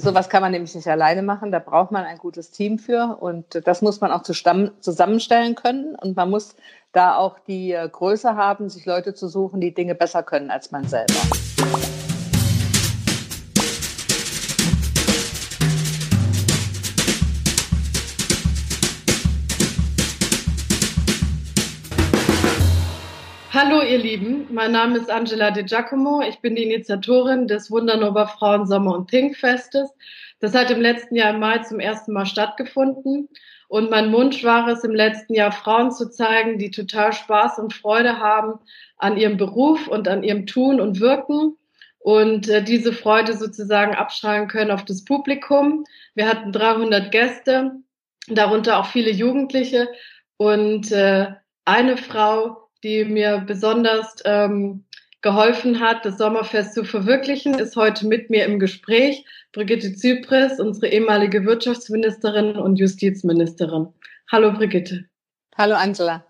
sowas kann man nämlich nicht alleine machen. Da braucht man ein gutes Team für und das muss man auch zusammenstellen können. Und man muss da auch die äh, Größe haben, sich Leute zu suchen, die Dinge besser können als man selber. Hallo ihr Lieben, mein Name ist Angela De Giacomo. Ich bin die Initiatorin des Wundernova Frauen Sommer und Pink Festes. Das hat im letzten Jahr im Mai zum ersten Mal stattgefunden. Und mein Wunsch war es, im letzten Jahr Frauen zu zeigen, die total Spaß und Freude haben an ihrem Beruf und an ihrem Tun und Wirken und äh, diese Freude sozusagen abstrahlen können auf das Publikum. Wir hatten 300 Gäste, darunter auch viele Jugendliche und äh, eine Frau, die mir besonders ähm, geholfen hat, das Sommerfest zu verwirklichen, ist heute mit mir im Gespräch Brigitte Zypris, unsere ehemalige Wirtschaftsministerin und Justizministerin. Hallo Brigitte. Hallo Angela.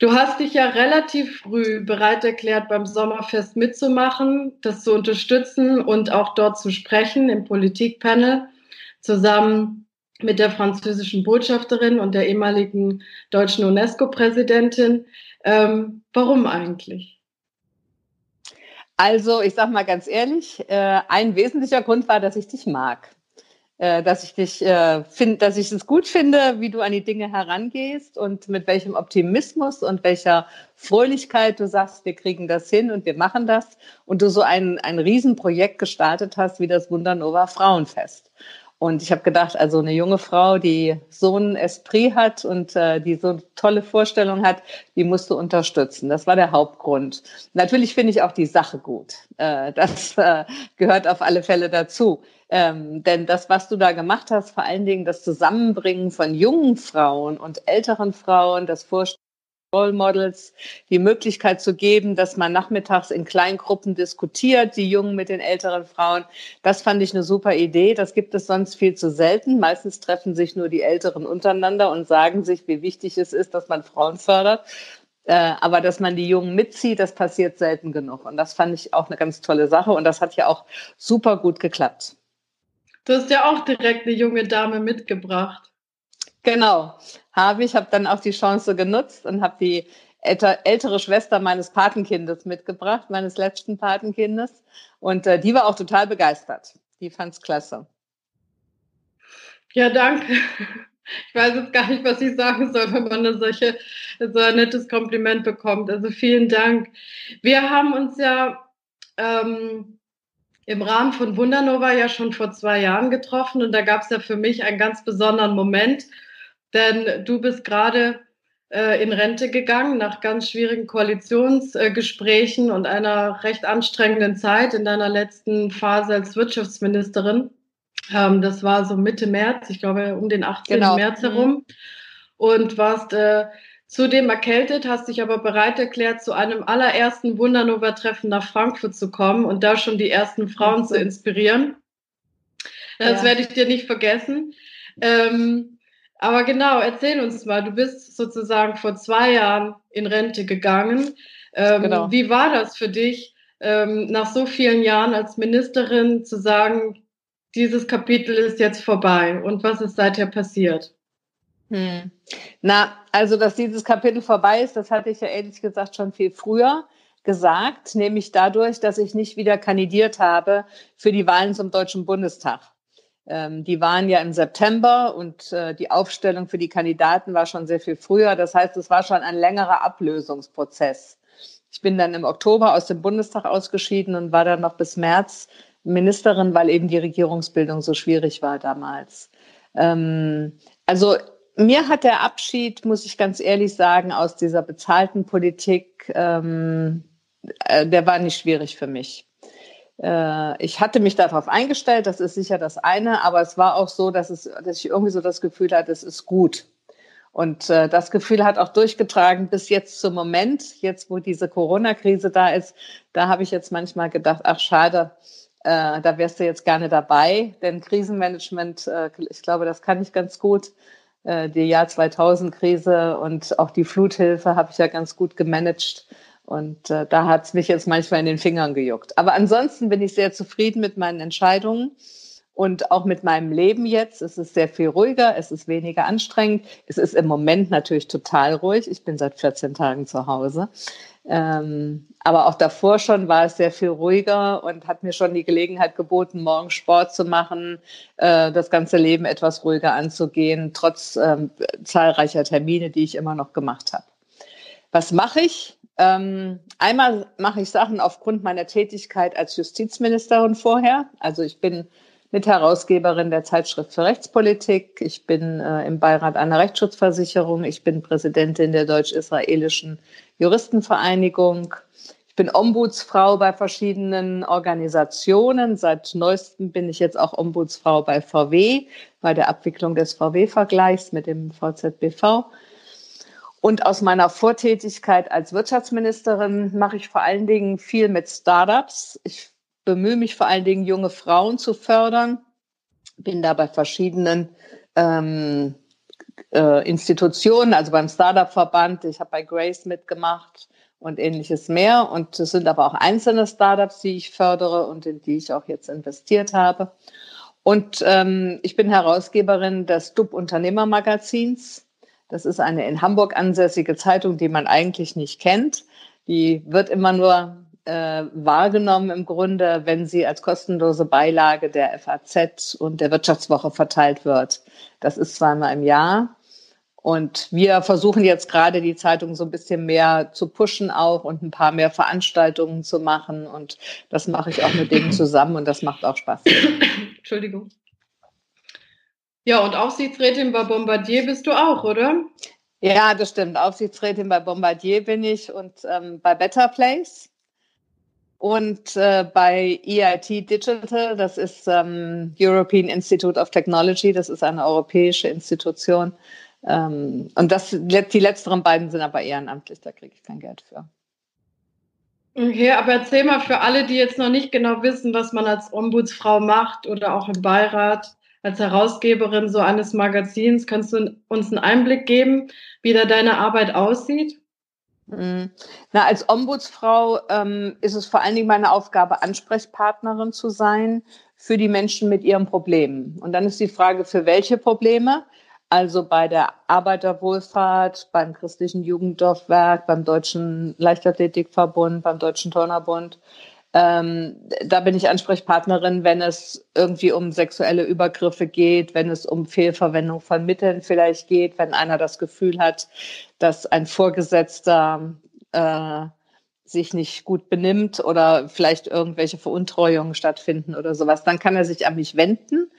Du hast dich ja relativ früh bereit erklärt, beim Sommerfest mitzumachen, das zu unterstützen und auch dort zu sprechen im Politikpanel zusammen mit der französischen Botschafterin und der ehemaligen deutschen UNESCO-Präsidentin. Ähm, warum eigentlich? Also, ich sag mal ganz ehrlich, äh, ein wesentlicher Grund war, dass ich dich mag. Äh, dass ich dich äh, finde, dass ich es gut finde, wie du an die Dinge herangehst und mit welchem Optimismus und welcher Fröhlichkeit du sagst, wir kriegen das hin und wir machen das und du so ein, ein Riesenprojekt gestartet hast wie das Wundernova Frauenfest. Und ich habe gedacht, also eine junge Frau, die so ein Esprit hat und äh, die so tolle Vorstellung hat, die musst du unterstützen. Das war der Hauptgrund. Natürlich finde ich auch die Sache gut. Äh, das äh, gehört auf alle Fälle dazu. Ähm, denn das, was du da gemacht hast, vor allen Dingen das Zusammenbringen von jungen Frauen und älteren Frauen, das Vorstellen Role Models die Möglichkeit zu geben, dass man nachmittags in Kleingruppen diskutiert, die Jungen mit den älteren Frauen. Das fand ich eine super Idee. Das gibt es sonst viel zu selten. Meistens treffen sich nur die Älteren untereinander und sagen sich, wie wichtig es ist, dass man Frauen fördert. Äh, aber dass man die Jungen mitzieht, das passiert selten genug. Und das fand ich auch eine ganz tolle Sache. Und das hat ja auch super gut geklappt. Du hast ja auch direkt eine junge Dame mitgebracht. Genau, habe ich. Habe dann auch die Chance genutzt und habe die ältere Schwester meines Patenkindes mitgebracht, meines letzten Patenkindes. Und äh, die war auch total begeistert. Die fand es klasse. Ja, danke. Ich weiß jetzt gar nicht, was ich sagen soll, wenn man eine solche, so ein nettes Kompliment bekommt. Also vielen Dank. Wir haben uns ja ähm, im Rahmen von Wundernova ja schon vor zwei Jahren getroffen und da gab es ja für mich einen ganz besonderen Moment denn du bist gerade äh, in Rente gegangen nach ganz schwierigen Koalitionsgesprächen äh, und einer recht anstrengenden Zeit in deiner letzten Phase als Wirtschaftsministerin. Ähm, das war so Mitte März, ich glaube um den 18. Genau. März herum. Mhm. Und warst äh, zudem erkältet, hast dich aber bereit erklärt, zu einem allerersten Wundernova-Treffen nach Frankfurt zu kommen und da schon die ersten Frauen zu inspirieren. Das ja. werde ich dir nicht vergessen. Ähm, aber genau, erzähl uns mal, du bist sozusagen vor zwei Jahren in Rente gegangen. Ähm, genau. Wie war das für dich, ähm, nach so vielen Jahren als Ministerin zu sagen, dieses Kapitel ist jetzt vorbei und was ist seither passiert? Hm. Na, also dass dieses Kapitel vorbei ist, das hatte ich ja ehrlich gesagt schon viel früher gesagt, nämlich dadurch, dass ich nicht wieder kandidiert habe für die Wahlen zum Deutschen Bundestag. Ähm, die waren ja im September und äh, die Aufstellung für die Kandidaten war schon sehr viel früher. Das heißt, es war schon ein längerer Ablösungsprozess. Ich bin dann im Oktober aus dem Bundestag ausgeschieden und war dann noch bis März Ministerin, weil eben die Regierungsbildung so schwierig war damals. Ähm, also mir hat der Abschied, muss ich ganz ehrlich sagen, aus dieser bezahlten Politik, ähm, äh, der war nicht schwierig für mich. Äh, ich hatte mich darauf eingestellt, das ist sicher das eine, aber es war auch so, dass, es, dass ich irgendwie so das Gefühl hatte, es ist gut. Und äh, das Gefühl hat auch durchgetragen bis jetzt zum Moment, jetzt wo diese Corona-Krise da ist. Da habe ich jetzt manchmal gedacht, ach schade, äh, da wärst du jetzt gerne dabei. Denn Krisenmanagement, äh, ich glaube, das kann ich ganz gut. Äh, die Jahr 2000-Krise und auch die Fluthilfe habe ich ja ganz gut gemanagt. Und äh, da hat es mich jetzt manchmal in den Fingern gejuckt. Aber ansonsten bin ich sehr zufrieden mit meinen Entscheidungen. Und auch mit meinem Leben jetzt, es ist sehr viel ruhiger, es ist weniger anstrengend. Es ist im Moment natürlich total ruhig. Ich bin seit 14 Tagen zu Hause. Ähm, aber auch davor schon war es sehr viel ruhiger und hat mir schon die Gelegenheit geboten, morgen Sport zu machen, äh, das ganze Leben etwas ruhiger anzugehen, trotz ähm, zahlreicher Termine, die ich immer noch gemacht habe. Was mache ich? Ähm, einmal mache ich Sachen aufgrund meiner Tätigkeit als Justizministerin vorher. Also ich bin Mitherausgeberin der Zeitschrift für Rechtspolitik. Ich bin äh, im Beirat einer Rechtsschutzversicherung. Ich bin Präsidentin der deutsch-israelischen Juristenvereinigung. Ich bin Ombudsfrau bei verschiedenen Organisationen. Seit neuestem bin ich jetzt auch Ombudsfrau bei VW, bei der Abwicklung des VW-Vergleichs mit dem VZBV. Und aus meiner Vortätigkeit als Wirtschaftsministerin mache ich vor allen Dingen viel mit Startups. Ich bemühe mich vor allen Dingen, junge Frauen zu fördern. Bin da bei verschiedenen ähm, äh, Institutionen, also beim Startup-Verband. Ich habe bei Grace mitgemacht und ähnliches mehr. Und es sind aber auch einzelne Startups, die ich fördere und in die ich auch jetzt investiert habe. Und ähm, ich bin Herausgeberin des DUB Unternehmermagazins. Das ist eine in Hamburg ansässige Zeitung, die man eigentlich nicht kennt. Die wird immer nur äh, wahrgenommen im Grunde, wenn sie als kostenlose Beilage der FAZ und der Wirtschaftswoche verteilt wird. Das ist zweimal im Jahr. Und wir versuchen jetzt gerade die Zeitung so ein bisschen mehr zu pushen auch und ein paar mehr Veranstaltungen zu machen. Und das mache ich auch mit denen zusammen und das macht auch Spaß. Entschuldigung. Ja, und Aufsichtsrätin bei Bombardier bist du auch, oder? Ja, das stimmt. Aufsichtsrätin bei Bombardier bin ich und ähm, bei Better Place. Und äh, bei EIT Digital, das ist ähm, European Institute of Technology, das ist eine europäische Institution. Ähm, und das, die letzteren beiden sind aber ehrenamtlich, da kriege ich kein Geld für. Okay, aber erzähl mal für alle, die jetzt noch nicht genau wissen, was man als Ombudsfrau macht oder auch im Beirat, als Herausgeberin so eines Magazins, kannst du uns einen Einblick geben, wie da deine Arbeit aussieht? Mhm. Na, als Ombudsfrau ähm, ist es vor allen Dingen meine Aufgabe, Ansprechpartnerin zu sein für die Menschen mit ihren Problemen. Und dann ist die Frage, für welche Probleme? Also bei der Arbeiterwohlfahrt, beim christlichen Jugenddorfwerk, beim Deutschen Leichtathletikverbund, beim Deutschen Turnerbund. Ähm, da bin ich Ansprechpartnerin, wenn es irgendwie um sexuelle Übergriffe geht, wenn es um Fehlverwendung von Mitteln vielleicht geht, wenn einer das Gefühl hat, dass ein Vorgesetzter äh, sich nicht gut benimmt oder vielleicht irgendwelche Veruntreuungen stattfinden oder sowas, dann kann er sich an mich wenden.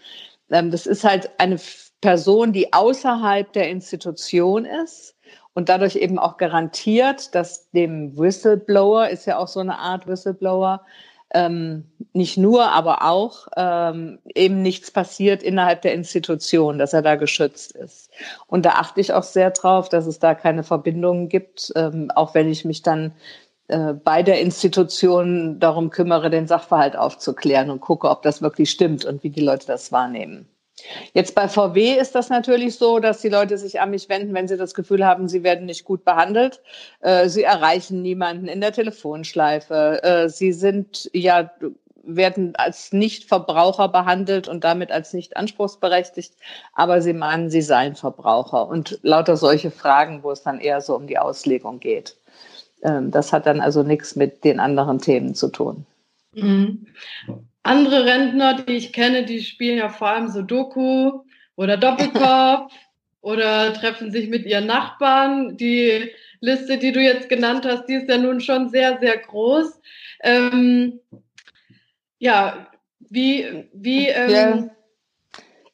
Ähm, das ist halt eine Person, die außerhalb der Institution ist und dadurch eben auch garantiert, dass dem Whistleblower, ist ja auch so eine Art Whistleblower, ähm, nicht nur, aber auch ähm, eben nichts passiert innerhalb der Institution, dass er da geschützt ist. Und da achte ich auch sehr drauf, dass es da keine Verbindungen gibt, ähm, auch wenn ich mich dann äh, bei der Institution darum kümmere, den Sachverhalt aufzuklären und gucke, ob das wirklich stimmt und wie die Leute das wahrnehmen. Jetzt bei VW ist das natürlich so, dass die Leute sich an mich wenden, wenn sie das Gefühl haben, sie werden nicht gut behandelt. Äh, sie erreichen niemanden in der Telefonschleife. Äh, sie sind ja werden als Nichtverbraucher behandelt und damit als nicht anspruchsberechtigt, aber sie meinen, sie seien Verbraucher und lauter solche Fragen, wo es dann eher so um die Auslegung geht. Ähm, das hat dann also nichts mit den anderen Themen zu tun. Mhm andere Rentner, die ich kenne, die spielen ja vor allem so Doku oder Doppelkopf oder treffen sich mit ihren Nachbarn. Die Liste, die du jetzt genannt hast, die ist ja nun schon sehr, sehr groß. Ähm, ja, wie, wie, ähm.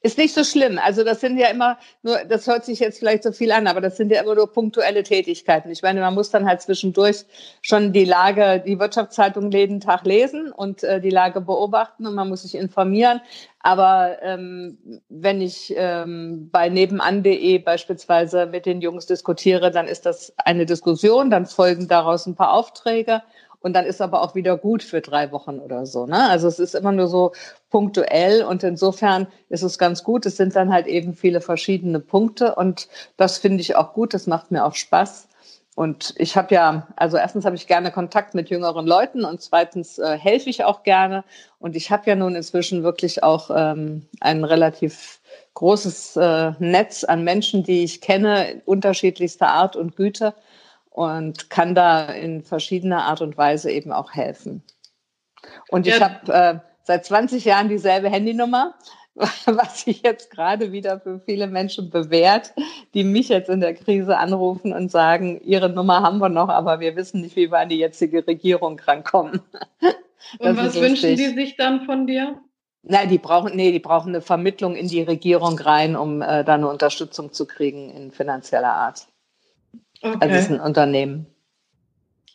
Ist nicht so schlimm. Also das sind ja immer nur, das hört sich jetzt vielleicht so viel an, aber das sind ja immer nur punktuelle Tätigkeiten. Ich meine, man muss dann halt zwischendurch schon die Lage, die Wirtschaftszeitung jeden Tag lesen und äh, die Lage beobachten und man muss sich informieren. Aber ähm, wenn ich ähm, bei nebenan.de beispielsweise mit den Jungs diskutiere, dann ist das eine Diskussion, dann folgen daraus ein paar Aufträge und dann ist aber auch wieder gut für drei Wochen oder so. Ne? Also es ist immer nur so punktuell und insofern ist es ganz gut. Es sind dann halt eben viele verschiedene Punkte und das finde ich auch gut. Das macht mir auch Spaß. und ich habe ja, also erstens habe ich gerne Kontakt mit jüngeren Leuten und zweitens äh, helfe ich auch gerne. Und ich habe ja nun inzwischen wirklich auch ähm, ein relativ großes äh, Netz an Menschen, die ich kenne, unterschiedlichster Art und Güte und kann da in verschiedener Art und Weise eben auch helfen. Und ich habe äh, seit 20 Jahren dieselbe Handynummer. was sich jetzt gerade wieder für viele Menschen bewährt, die mich jetzt in der Krise anrufen und sagen, ihre Nummer haben wir noch, aber wir wissen nicht, wie wir an die jetzige Regierung rankommen. und was wünschen die sich dann von dir? Nein, die brauchen, nee, die brauchen eine Vermittlung in die Regierung rein, um äh, da eine Unterstützung zu kriegen in finanzieller Art. Okay. Also es ist ein Unternehmen.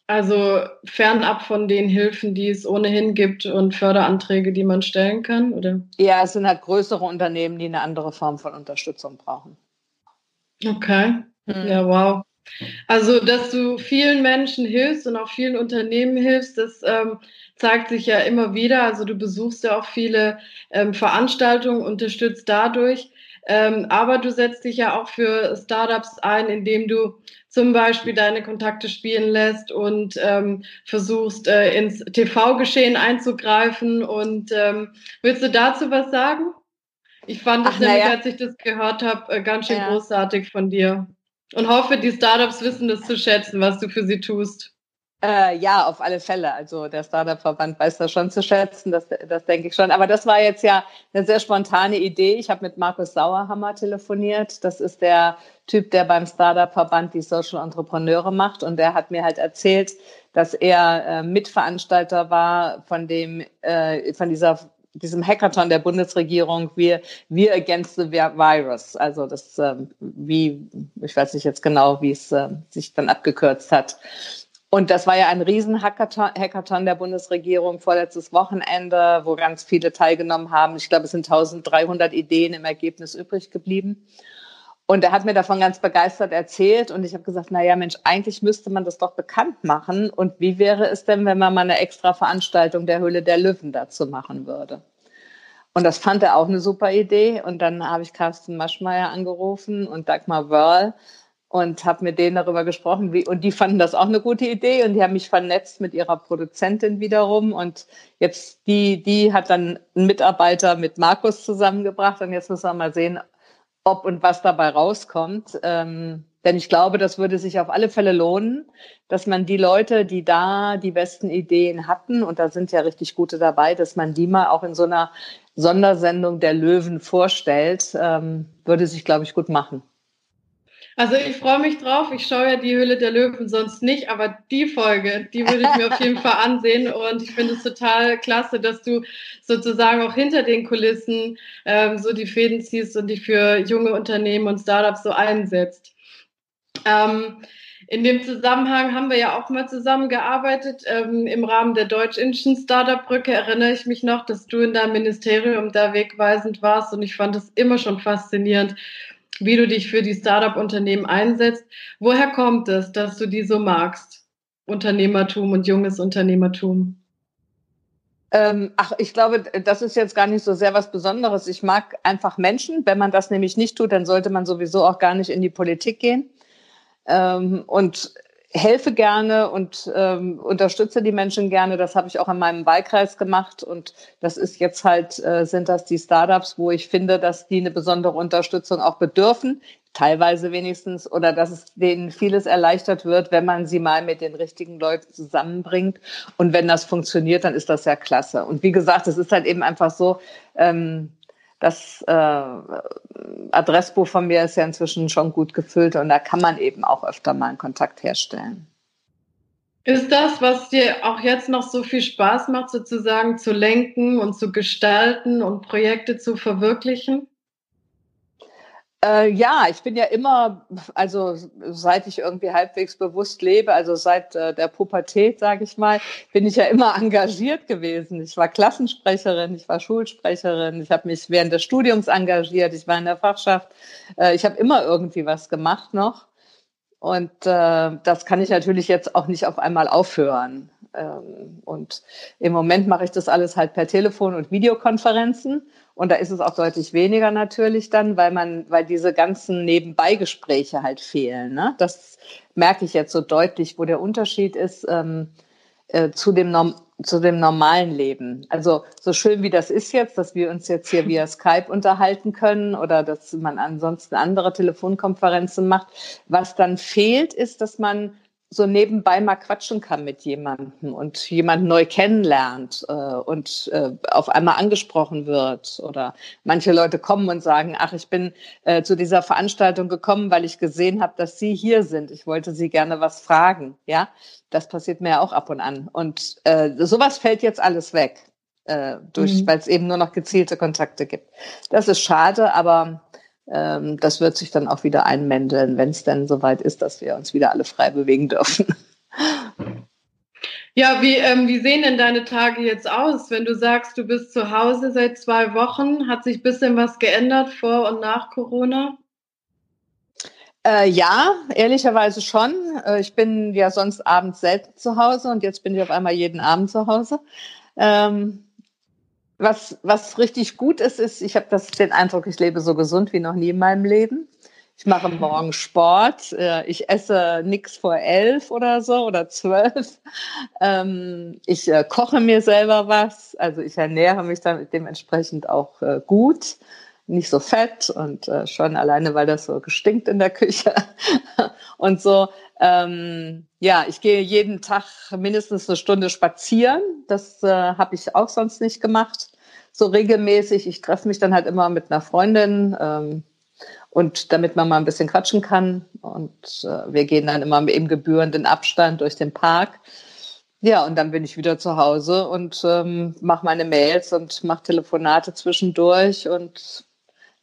Also fernab von den Hilfen, die es ohnehin gibt und Förderanträge, die man stellen kann, oder? Ja, es sind halt größere Unternehmen, die eine andere Form von Unterstützung brauchen. Okay. Hm. Ja, wow. Also, dass du vielen Menschen hilfst und auch vielen Unternehmen hilfst, das ähm, zeigt sich ja immer wieder. Also, du besuchst ja auch viele ähm, Veranstaltungen, unterstützt dadurch. Ähm, aber du setzt dich ja auch für Startups ein, indem du zum Beispiel deine Kontakte spielen lässt und ähm, versuchst äh, ins TV-Geschehen einzugreifen. Und ähm, willst du dazu was sagen? Ich fand es nämlich, ja. als ich das gehört habe, äh, ganz schön ja. großartig von dir. Und hoffe, die Startups wissen das zu schätzen, was du für sie tust. Äh, ja, auf alle Fälle. Also der Startup-Verband weiß das schon zu schätzen, das, das denke ich schon. Aber das war jetzt ja eine sehr spontane Idee. Ich habe mit Markus Sauerhammer telefoniert. Das ist der Typ, der beim Startup-Verband die Social Entrepreneure macht. Und der hat mir halt erzählt, dass er äh, Mitveranstalter war von dem, äh, von dieser diesem Hackathon der Bundesregierung wir wir against the virus also das äh, wie ich weiß nicht jetzt genau wie es äh, sich dann abgekürzt hat und das war ja ein Riesen-Hackathon Hackathon der Bundesregierung vorletztes Wochenende, wo ganz viele teilgenommen haben. Ich glaube, es sind 1300 Ideen im Ergebnis übrig geblieben. Und er hat mir davon ganz begeistert erzählt und ich habe gesagt, na ja, Mensch, eigentlich müsste man das doch bekannt machen. Und wie wäre es denn, wenn man mal eine extra Veranstaltung der Höhle der Löwen dazu machen würde? Und das fand er auch eine super Idee. Und dann habe ich Carsten Maschmeyer angerufen und Dagmar Wörl und habe mit denen darüber gesprochen, wie, und die fanden das auch eine gute Idee und die haben mich vernetzt mit ihrer Produzentin wiederum und jetzt die, die hat dann einen Mitarbeiter mit Markus zusammengebracht und jetzt müssen wir mal sehen, ob und was dabei rauskommt. Ähm, denn ich glaube, das würde sich auf alle Fälle lohnen, dass man die Leute, die da die besten Ideen hatten, und da sind ja richtig gute dabei, dass man die mal auch in so einer Sondersendung der Löwen vorstellt, ähm, würde sich, glaube ich, gut machen. Also ich freue mich drauf. Ich schaue ja die Höhle der Löwen sonst nicht, aber die Folge, die würde ich mir auf jeden Fall ansehen. Und ich finde es total klasse, dass du sozusagen auch hinter den Kulissen ähm, so die Fäden ziehst und dich für junge Unternehmen und Startups so einsetzt. Ähm, in dem Zusammenhang haben wir ja auch mal zusammengearbeitet. Ähm, Im Rahmen der deutsch-indischen Startup-Brücke erinnere ich mich noch, dass du in deinem Ministerium da wegweisend warst und ich fand es immer schon faszinierend, wie du dich für die Startup-Unternehmen einsetzt. Woher kommt es, dass du die so magst? Unternehmertum und junges Unternehmertum? Ähm, ach, ich glaube, das ist jetzt gar nicht so sehr was Besonderes. Ich mag einfach Menschen. Wenn man das nämlich nicht tut, dann sollte man sowieso auch gar nicht in die Politik gehen. Ähm, und helfe gerne und ähm, unterstütze die Menschen gerne. Das habe ich auch in meinem Wahlkreis gemacht und das ist jetzt halt, äh, sind das die Startups, wo ich finde, dass die eine besondere Unterstützung auch bedürfen, teilweise wenigstens, oder dass es denen vieles erleichtert wird, wenn man sie mal mit den richtigen Leuten zusammenbringt. Und wenn das funktioniert, dann ist das ja klasse. Und wie gesagt, es ist halt eben einfach so, ähm, das äh, Adressbuch von mir ist ja inzwischen schon gut gefüllt und da kann man eben auch öfter mal einen Kontakt herstellen. Ist das, was dir auch jetzt noch so viel Spaß macht, sozusagen zu lenken und zu gestalten und Projekte zu verwirklichen? Äh, ja, ich bin ja immer, also seit ich irgendwie halbwegs bewusst lebe, also seit äh, der Pubertät, sage ich mal, bin ich ja immer engagiert gewesen. Ich war Klassensprecherin, ich war Schulsprecherin, ich habe mich während des Studiums engagiert, ich war in der Fachschaft. Äh, ich habe immer irgendwie was gemacht noch. Und äh, das kann ich natürlich jetzt auch nicht auf einmal aufhören. Ähm, und im Moment mache ich das alles halt per Telefon und Videokonferenzen. Und da ist es auch deutlich weniger natürlich dann, weil man, weil diese ganzen Nebenbeigespräche halt fehlen. Ne? Das merke ich jetzt so deutlich, wo der Unterschied ist ähm, äh, zu dem Norm zu dem normalen Leben. Also so schön wie das ist jetzt, dass wir uns jetzt hier via Skype unterhalten können oder dass man ansonsten andere Telefonkonferenzen macht. Was dann fehlt, ist, dass man so nebenbei mal quatschen kann mit jemandem und jemand neu kennenlernt äh, und äh, auf einmal angesprochen wird. Oder manche Leute kommen und sagen, ach, ich bin äh, zu dieser Veranstaltung gekommen, weil ich gesehen habe, dass Sie hier sind. Ich wollte Sie gerne was fragen. Ja, das passiert mir ja auch ab und an. Und äh, sowas fällt jetzt alles weg, äh, durch, mhm. weil es eben nur noch gezielte Kontakte gibt. Das ist schade, aber ähm, das wird sich dann auch wieder einmändeln, wenn es denn soweit ist, dass wir uns wieder alle frei bewegen dürfen. Ja, wie, ähm, wie sehen denn deine Tage jetzt aus? Wenn du sagst, du bist zu Hause seit zwei Wochen, hat sich ein bisschen was geändert vor und nach Corona? Äh, ja, ehrlicherweise schon. Äh, ich bin ja sonst abends selten zu Hause und jetzt bin ich auf einmal jeden Abend zu Hause. Ähm, was, was richtig gut ist, ist, ich habe den Eindruck, ich lebe so gesund wie noch nie in meinem Leben. Ich mache morgen Sport. Äh, ich esse nichts vor elf oder so oder zwölf. Ähm, ich äh, koche mir selber was. Also ich ernähre mich dann dementsprechend auch äh, gut. Nicht so fett und schon alleine, weil das so gestinkt in der Küche und so. Ähm, ja, ich gehe jeden Tag mindestens eine Stunde spazieren. Das äh, habe ich auch sonst nicht gemacht. So regelmäßig. Ich treffe mich dann halt immer mit einer Freundin ähm, und damit man mal ein bisschen quatschen kann. Und äh, wir gehen dann immer im gebührenden Abstand durch den Park. Ja, und dann bin ich wieder zu Hause und ähm, mache meine Mails und mache Telefonate zwischendurch und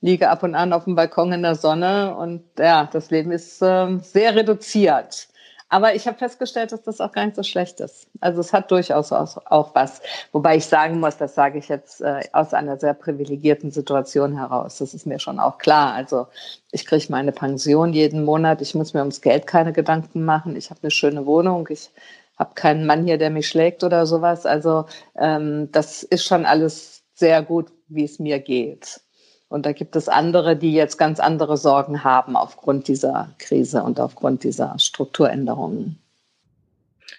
liege ab und an auf dem Balkon in der Sonne und ja, das Leben ist äh, sehr reduziert. Aber ich habe festgestellt, dass das auch gar nicht so schlecht ist. Also es hat durchaus auch was. Wobei ich sagen muss, das sage ich jetzt äh, aus einer sehr privilegierten Situation heraus. Das ist mir schon auch klar. Also ich kriege meine Pension jeden Monat. Ich muss mir ums Geld keine Gedanken machen. Ich habe eine schöne Wohnung. Ich habe keinen Mann hier, der mich schlägt oder sowas. Also ähm, das ist schon alles sehr gut, wie es mir geht. Und da gibt es andere, die jetzt ganz andere Sorgen haben aufgrund dieser Krise und aufgrund dieser Strukturänderungen.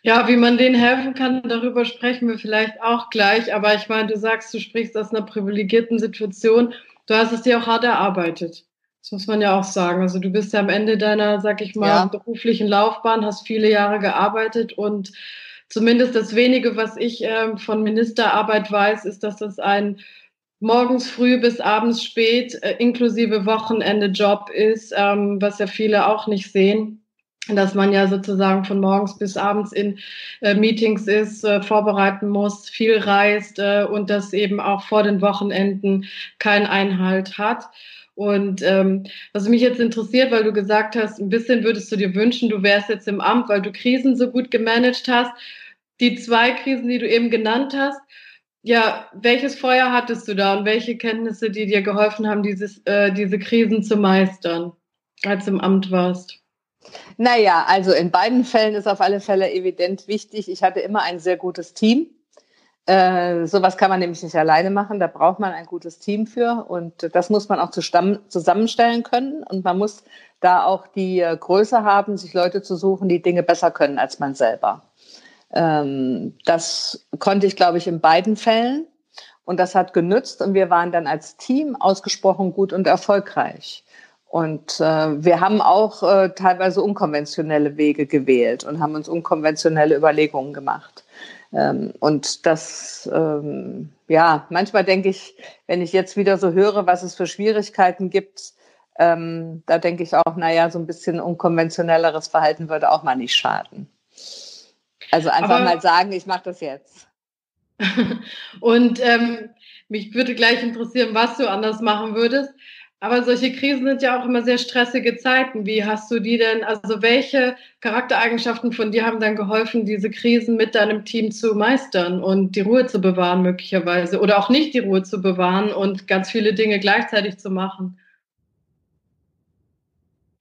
Ja, wie man denen helfen kann, darüber sprechen wir vielleicht auch gleich. Aber ich meine, du sagst, du sprichst aus einer privilegierten Situation. Du hast es dir auch hart erarbeitet. Das muss man ja auch sagen. Also du bist ja am Ende deiner, sag ich mal, ja. beruflichen Laufbahn, hast viele Jahre gearbeitet und zumindest das wenige, was ich äh, von Ministerarbeit weiß, ist, dass das ein morgens früh bis abends spät, äh, inklusive Wochenende Job ist, ähm, was ja viele auch nicht sehen dass man ja sozusagen von morgens bis abends in äh, Meetings ist, äh, vorbereiten muss, viel reist äh, und das eben auch vor den Wochenenden keinen Einhalt hat. Und ähm, was mich jetzt interessiert, weil du gesagt hast, ein bisschen würdest du dir wünschen, du wärst jetzt im Amt, weil du Krisen so gut gemanagt hast. Die zwei Krisen, die du eben genannt hast, ja, welches Feuer hattest du da und welche Kenntnisse, die dir geholfen haben, dieses, äh, diese Krisen zu meistern, als du im Amt warst? Naja, also in beiden Fällen ist auf alle Fälle evident wichtig, ich hatte immer ein sehr gutes Team. Äh, sowas kann man nämlich nicht alleine machen, da braucht man ein gutes Team für und das muss man auch zusammenstellen können und man muss da auch die äh, Größe haben, sich Leute zu suchen, die Dinge besser können als man selber. Ähm, das konnte ich, glaube ich, in beiden Fällen. Und das hat genützt und wir waren dann als Team ausgesprochen gut und erfolgreich. Und äh, wir haben auch äh, teilweise unkonventionelle Wege gewählt und haben uns unkonventionelle Überlegungen gemacht. Ähm, und das, ähm, ja, manchmal denke ich, wenn ich jetzt wieder so höre, was es für Schwierigkeiten gibt, ähm, da denke ich auch, naja, so ein bisschen unkonventionelleres Verhalten würde auch mal nicht schaden. Also einfach Aber, mal sagen, ich mache das jetzt. und ähm, mich würde gleich interessieren, was du anders machen würdest. Aber solche Krisen sind ja auch immer sehr stressige Zeiten. Wie hast du die denn, also welche Charaktereigenschaften von dir haben dann geholfen, diese Krisen mit deinem Team zu meistern und die Ruhe zu bewahren möglicherweise oder auch nicht die Ruhe zu bewahren und ganz viele Dinge gleichzeitig zu machen?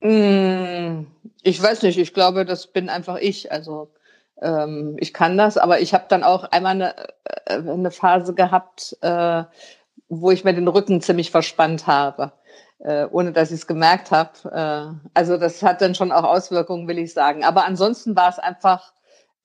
Hm, ich weiß nicht, ich glaube, das bin einfach ich. Also ähm, ich kann das, aber ich habe dann auch einmal eine, äh, eine Phase gehabt, äh, wo ich mir den Rücken ziemlich verspannt habe, äh, ohne dass ich es gemerkt habe. Äh, also das hat dann schon auch Auswirkungen, will ich sagen. Aber ansonsten war es einfach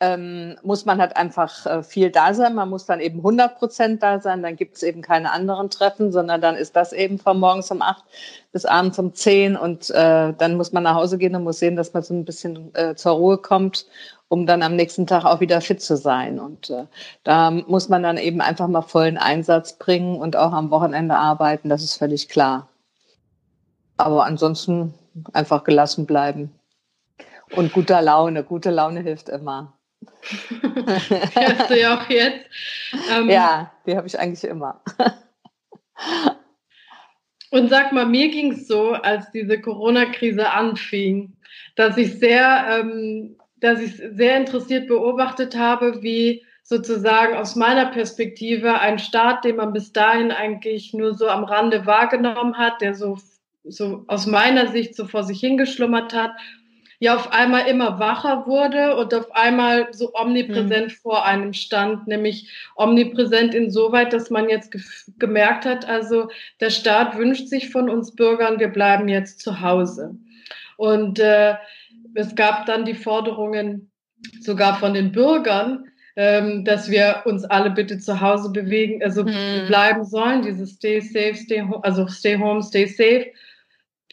ähm, muss man halt einfach äh, viel da sein. Man muss dann eben 100 Prozent da sein. Dann gibt es eben keine anderen Treffen, sondern dann ist das eben von morgens um acht bis abends um zehn und äh, dann muss man nach Hause gehen und muss sehen, dass man so ein bisschen äh, zur Ruhe kommt, um dann am nächsten Tag auch wieder fit zu sein. Und äh, da muss man dann eben einfach mal vollen Einsatz bringen und auch am Wochenende arbeiten. Das ist völlig klar. Aber ansonsten einfach gelassen bleiben. Und guter Laune. Gute Laune hilft immer die hast du ja auch jetzt. Ähm, ja, die habe ich eigentlich immer. und sag mal, mir ging es so, als diese Corona-Krise anfing, dass ich sehr, ähm, dass ich sehr interessiert beobachtet habe, wie sozusagen aus meiner Perspektive ein Staat, den man bis dahin eigentlich nur so am Rande wahrgenommen hat, der so, so aus meiner Sicht so vor sich hingeschlummert hat ja auf einmal immer wacher wurde und auf einmal so omnipräsent mhm. vor einem stand, nämlich omnipräsent insoweit, dass man jetzt ge gemerkt hat, also der Staat wünscht sich von uns Bürgern, wir bleiben jetzt zu Hause. Und äh, es gab dann die Forderungen sogar von den Bürgern, ähm, dass wir uns alle bitte zu Hause bewegen, also mhm. bleiben sollen, dieses Stay safe, stay home, also Stay home, stay safe.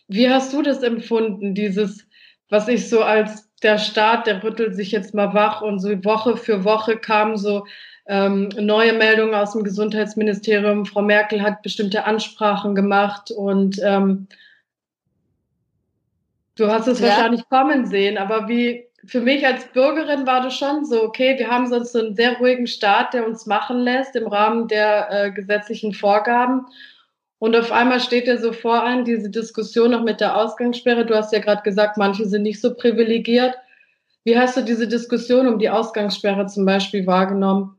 Wie hast du das empfunden, dieses was ich so als der Staat, der rüttelt sich jetzt mal wach und so Woche für Woche kamen so ähm, neue Meldungen aus dem Gesundheitsministerium. Frau Merkel hat bestimmte Ansprachen gemacht und ähm, du hast es ja. wahrscheinlich kommen sehen, aber wie für mich als Bürgerin war das schon so, okay, wir haben sonst so einen sehr ruhigen Staat, der uns machen lässt im Rahmen der äh, gesetzlichen Vorgaben. Und auf einmal steht er so vor an, diese Diskussion noch mit der Ausgangssperre. Du hast ja gerade gesagt, manche sind nicht so privilegiert. Wie hast du diese Diskussion um die Ausgangssperre zum Beispiel wahrgenommen?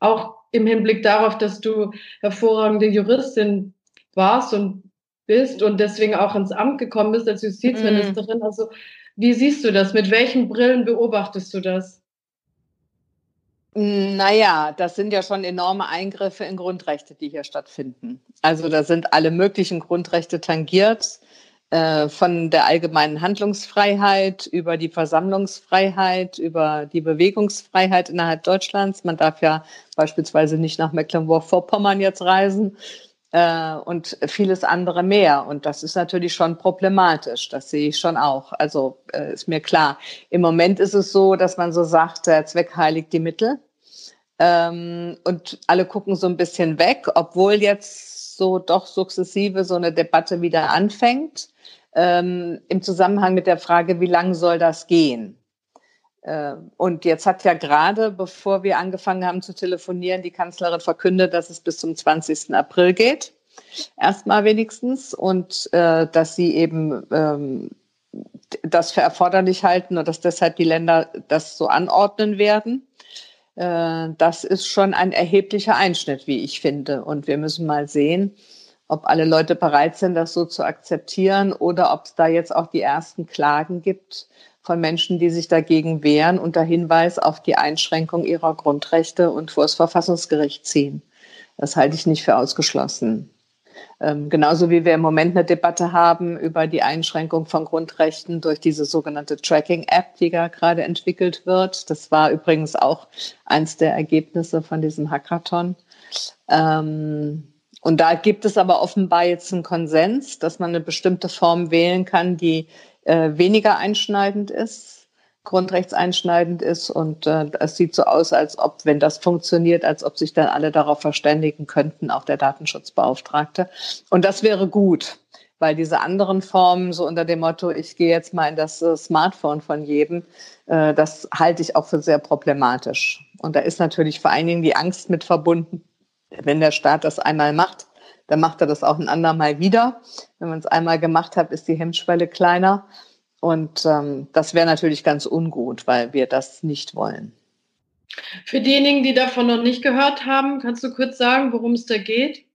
Auch im Hinblick darauf, dass du hervorragende Juristin warst und bist und deswegen auch ins Amt gekommen bist als Justizministerin. Mm. Also wie siehst du das? Mit welchen Brillen beobachtest du das? Naja, das sind ja schon enorme Eingriffe in Grundrechte, die hier stattfinden. Also da sind alle möglichen Grundrechte tangiert, äh, von der allgemeinen Handlungsfreiheit über die Versammlungsfreiheit, über die Bewegungsfreiheit innerhalb Deutschlands. Man darf ja beispielsweise nicht nach Mecklenburg-Vorpommern jetzt reisen äh, und vieles andere mehr. Und das ist natürlich schon problematisch. Das sehe ich schon auch. Also äh, ist mir klar. Im Moment ist es so, dass man so sagt, der Zweck heiligt die Mittel. Ähm, und alle gucken so ein bisschen weg, obwohl jetzt so doch sukzessive so eine Debatte wieder anfängt. Ähm, Im Zusammenhang mit der Frage, wie lang soll das gehen? Äh, und jetzt hat ja gerade, bevor wir angefangen haben zu telefonieren, die Kanzlerin verkündet, dass es bis zum 20. April geht. Erstmal wenigstens. Und äh, dass sie eben ähm, das für erforderlich halten und dass deshalb die Länder das so anordnen werden. Äh, das ist schon ein erheblicher Einschnitt, wie ich finde. Und wir müssen mal sehen, ob alle Leute bereit sind, das so zu akzeptieren oder ob es da jetzt auch die ersten Klagen gibt von Menschen, die sich dagegen wehren, unter Hinweis auf die Einschränkung ihrer Grundrechte und vor das Verfassungsgericht ziehen. Das halte ich nicht für ausgeschlossen. Ähm, genauso wie wir im Moment eine Debatte haben über die Einschränkung von Grundrechten durch diese sogenannte Tracking-App, die ja gerade entwickelt wird. Das war übrigens auch eins der Ergebnisse von diesem Hackathon. Ähm, und da gibt es aber offenbar jetzt einen Konsens, dass man eine bestimmte Form wählen kann, die äh, weniger einschneidend ist, grundrechtseinschneidend ist. Und äh, es sieht so aus, als ob, wenn das funktioniert, als ob sich dann alle darauf verständigen könnten, auch der Datenschutzbeauftragte. Und das wäre gut, weil diese anderen Formen, so unter dem Motto, ich gehe jetzt mal in das äh, Smartphone von jedem, äh, das halte ich auch für sehr problematisch. Und da ist natürlich vor allen Dingen die Angst mit verbunden, wenn der Staat das einmal macht, dann macht er das auch ein andermal wieder. Wenn man es einmal gemacht hat, ist die Hemmschwelle kleiner. Und ähm, das wäre natürlich ganz ungut, weil wir das nicht wollen. Für diejenigen, die davon noch nicht gehört haben, kannst du kurz sagen, worum es da geht?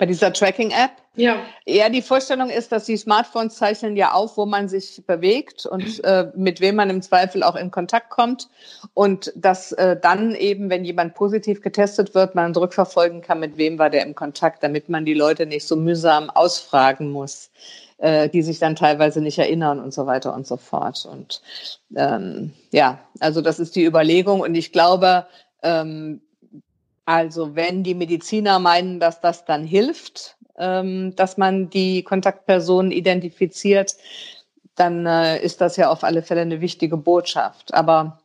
Bei dieser Tracking-App? Ja. Ja, die Vorstellung ist, dass die Smartphones zeichnen ja auf, wo man sich bewegt und äh, mit wem man im Zweifel auch in Kontakt kommt. Und dass äh, dann eben, wenn jemand positiv getestet wird, man rückverfolgen kann, mit wem war der im Kontakt, damit man die Leute nicht so mühsam ausfragen muss, äh, die sich dann teilweise nicht erinnern und so weiter und so fort. Und ähm, ja, also das ist die Überlegung. Und ich glaube, ähm, also wenn die Mediziner meinen, dass das dann hilft, ähm, dass man die Kontaktpersonen identifiziert, dann äh, ist das ja auf alle Fälle eine wichtige Botschaft. Aber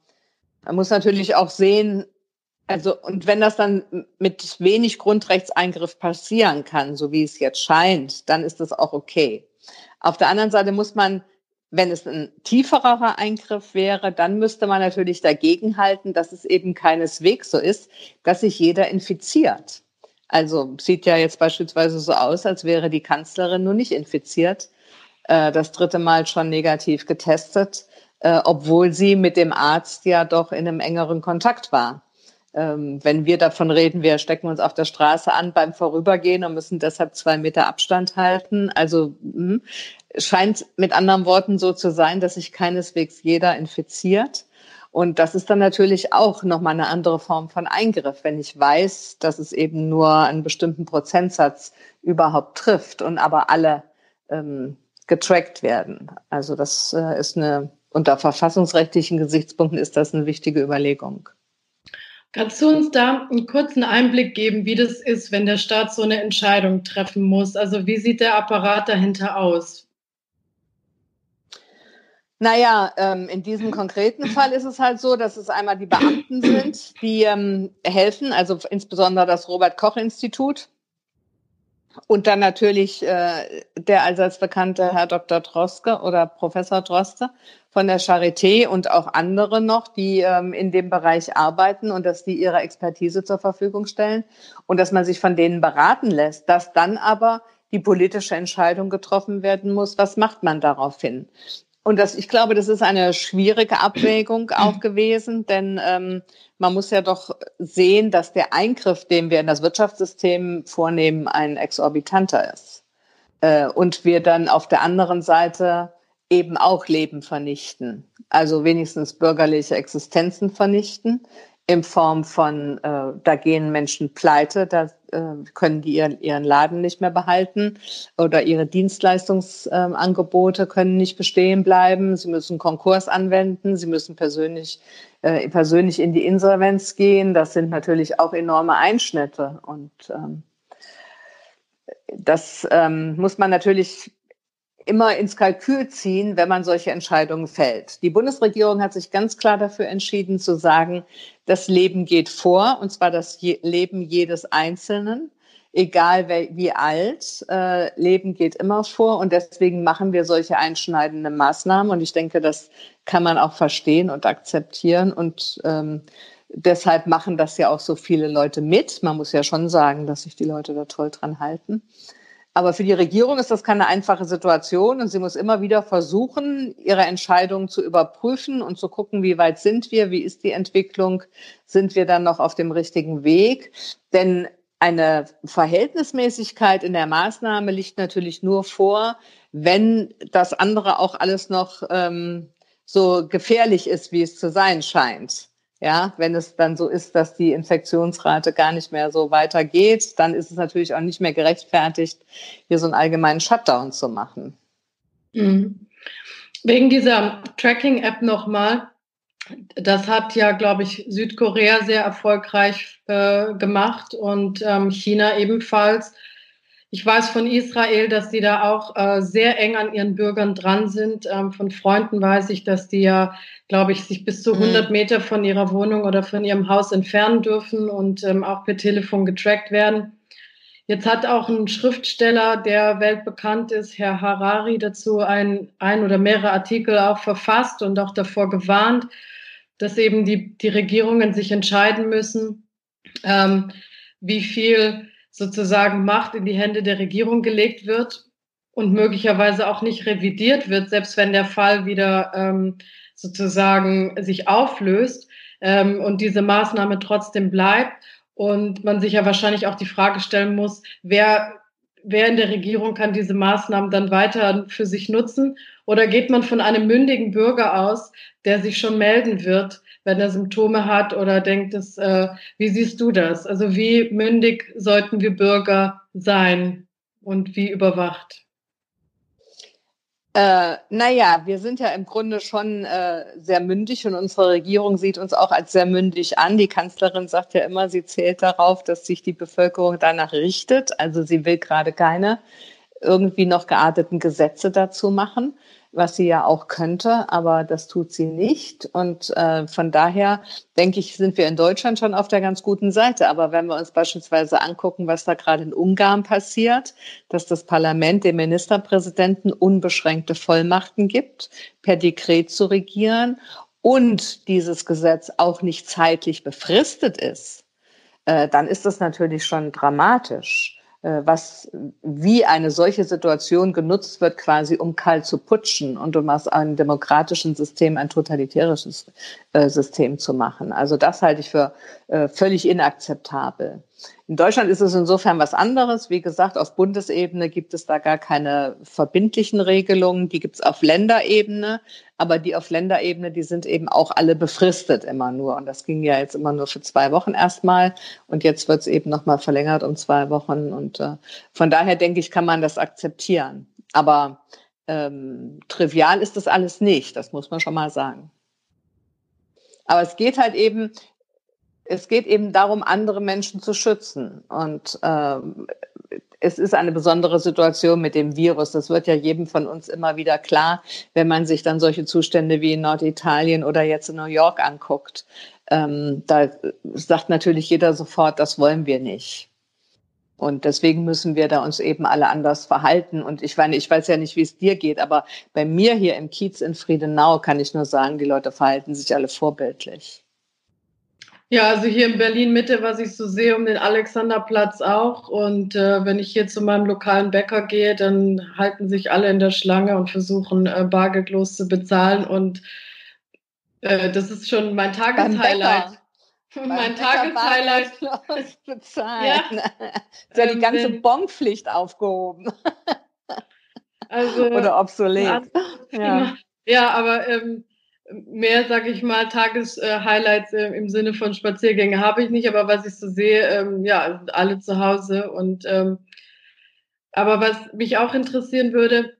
man muss natürlich auch sehen, also und wenn das dann mit wenig Grundrechtseingriff passieren kann, so wie es jetzt scheint, dann ist das auch okay. Auf der anderen Seite muss man wenn es ein tieferer Eingriff wäre, dann müsste man natürlich dagegenhalten, dass es eben keineswegs so ist, dass sich jeder infiziert. Also sieht ja jetzt beispielsweise so aus, als wäre die Kanzlerin nur nicht infiziert, äh, das dritte Mal schon negativ getestet, äh, obwohl sie mit dem Arzt ja doch in einem engeren Kontakt war. Ähm, wenn wir davon reden, wir stecken uns auf der Straße an beim Vorübergehen und müssen deshalb zwei Meter Abstand halten. Also mh, scheint mit anderen Worten so zu sein, dass sich keineswegs jeder infiziert. Und das ist dann natürlich auch nochmal eine andere Form von Eingriff, wenn ich weiß, dass es eben nur einen bestimmten Prozentsatz überhaupt trifft und aber alle ähm, getrackt werden. Also das äh, ist eine, unter verfassungsrechtlichen Gesichtspunkten ist das eine wichtige Überlegung. Kannst du uns da einen kurzen Einblick geben, wie das ist, wenn der Staat so eine Entscheidung treffen muss? Also wie sieht der Apparat dahinter aus? Naja, ähm, in diesem konkreten Fall ist es halt so, dass es einmal die Beamten sind, die ähm, helfen, also insbesondere das Robert-Koch-Institut. Und dann natürlich äh, der allseits bekannte Herr Dr. Droste oder Professor Droste von der Charité und auch andere noch, die ähm, in dem Bereich arbeiten und dass die ihre Expertise zur Verfügung stellen und dass man sich von denen beraten lässt, dass dann aber die politische Entscheidung getroffen werden muss, was macht man daraufhin? Und das, ich glaube, das ist eine schwierige Abwägung auch gewesen, denn ähm, man muss ja doch sehen, dass der Eingriff, den wir in das Wirtschaftssystem vornehmen, ein exorbitanter ist. Äh, und wir dann auf der anderen Seite eben auch Leben vernichten, also wenigstens bürgerliche Existenzen vernichten in Form von, äh, da gehen Menschen pleite, da äh, können die ihren, ihren Laden nicht mehr behalten oder ihre Dienstleistungsangebote äh, können nicht bestehen bleiben. Sie müssen Konkurs anwenden, sie müssen persönlich, äh, persönlich in die Insolvenz gehen. Das sind natürlich auch enorme Einschnitte und ähm, das ähm, muss man natürlich immer ins Kalkül ziehen, wenn man solche Entscheidungen fällt. Die Bundesregierung hat sich ganz klar dafür entschieden zu sagen, das Leben geht vor, und zwar das Leben jedes Einzelnen, egal wie alt, äh, Leben geht immer vor und deswegen machen wir solche einschneidenden Maßnahmen und ich denke, das kann man auch verstehen und akzeptieren und ähm, deshalb machen das ja auch so viele Leute mit. Man muss ja schon sagen, dass sich die Leute da toll dran halten. Aber für die Regierung ist das keine einfache Situation und sie muss immer wieder versuchen, ihre Entscheidungen zu überprüfen und zu gucken, wie weit sind wir, wie ist die Entwicklung, sind wir dann noch auf dem richtigen Weg. Denn eine Verhältnismäßigkeit in der Maßnahme liegt natürlich nur vor, wenn das andere auch alles noch ähm, so gefährlich ist, wie es zu sein scheint. Ja, wenn es dann so ist, dass die Infektionsrate gar nicht mehr so weitergeht, dann ist es natürlich auch nicht mehr gerechtfertigt, hier so einen allgemeinen Shutdown zu machen. Mhm. Wegen dieser Tracking-App nochmal. Das hat ja, glaube ich, Südkorea sehr erfolgreich äh, gemacht und ähm, China ebenfalls. Ich weiß von Israel, dass sie da auch äh, sehr eng an ihren Bürgern dran sind. Ähm, von Freunden weiß ich, dass die ja, glaube ich, sich bis zu 100 mhm. Meter von ihrer Wohnung oder von ihrem Haus entfernen dürfen und ähm, auch per Telefon getrackt werden. Jetzt hat auch ein Schriftsteller, der weltbekannt ist, Herr Harari, dazu ein, ein oder mehrere Artikel auch verfasst und auch davor gewarnt, dass eben die, die Regierungen sich entscheiden müssen, ähm, wie viel sozusagen Macht in die Hände der Regierung gelegt wird und möglicherweise auch nicht revidiert wird, selbst wenn der Fall wieder ähm, sozusagen sich auflöst ähm, und diese Maßnahme trotzdem bleibt. Und man sich ja wahrscheinlich auch die Frage stellen muss, wer wer in der Regierung kann diese Maßnahmen dann weiter für sich nutzen? Oder geht man von einem mündigen Bürger aus, der sich schon melden wird, wenn er Symptome hat oder denkt, dass, äh, wie siehst du das? Also wie mündig sollten wir Bürger sein und wie überwacht? Äh, naja, wir sind ja im Grunde schon äh, sehr mündig und unsere Regierung sieht uns auch als sehr mündig an. Die Kanzlerin sagt ja immer, sie zählt darauf, dass sich die Bevölkerung danach richtet. Also sie will gerade keine irgendwie noch gearteten Gesetze dazu machen was sie ja auch könnte, aber das tut sie nicht. Und äh, von daher denke ich, sind wir in Deutschland schon auf der ganz guten Seite. Aber wenn wir uns beispielsweise angucken, was da gerade in Ungarn passiert, dass das Parlament dem Ministerpräsidenten unbeschränkte Vollmachten gibt, per Dekret zu regieren und dieses Gesetz auch nicht zeitlich befristet ist, äh, dann ist das natürlich schon dramatisch. Äh, was, wie eine solche Situation genutzt wird, quasi um kalt zu putschen und um aus einem demokratischen System ein totalitäres äh, System zu machen. Also das halte ich für äh, völlig inakzeptabel. In Deutschland ist es insofern was anderes. Wie gesagt, auf Bundesebene gibt es da gar keine verbindlichen Regelungen. Die gibt es auf Länderebene. Aber die auf Länderebene, die sind eben auch alle befristet immer nur. Und das ging ja jetzt immer nur für zwei Wochen erstmal. Und jetzt wird es eben nochmal verlängert um zwei Wochen. Und äh, von daher denke ich, kann man das akzeptieren. Aber ähm, trivial ist das alles nicht. Das muss man schon mal sagen. Aber es geht halt eben es geht eben darum, andere Menschen zu schützen. Und ähm, es ist eine besondere Situation mit dem Virus. Das wird ja jedem von uns immer wieder klar, wenn man sich dann solche Zustände wie in Norditalien oder jetzt in New York anguckt. Ähm, da sagt natürlich jeder sofort, das wollen wir nicht. Und deswegen müssen wir da uns eben alle anders verhalten. Und ich meine, ich weiß ja nicht, wie es dir geht, aber bei mir hier im Kiez in Friedenau kann ich nur sagen, die Leute verhalten sich alle vorbildlich. Ja, also hier in Berlin Mitte, was ich so sehe, um den Alexanderplatz auch. Und äh, wenn ich hier zu meinem lokalen Bäcker gehe, dann halten sich alle in der Schlange und versuchen äh, bargeldlos zu bezahlen. Und äh, das ist schon mein Tageshighlight. Mein Tageshighlight. bezahlen. Ja. Ist ja die ähm, ganze Bonpflicht aufgehoben. Also, Oder obsolet. Ja. ja, aber ähm, mehr, sage ich mal, Tageshighlights äh, im Sinne von Spaziergänge habe ich nicht, aber was ich so sehe, ähm, ja, alle zu Hause. Und ähm, aber was mich auch interessieren würde,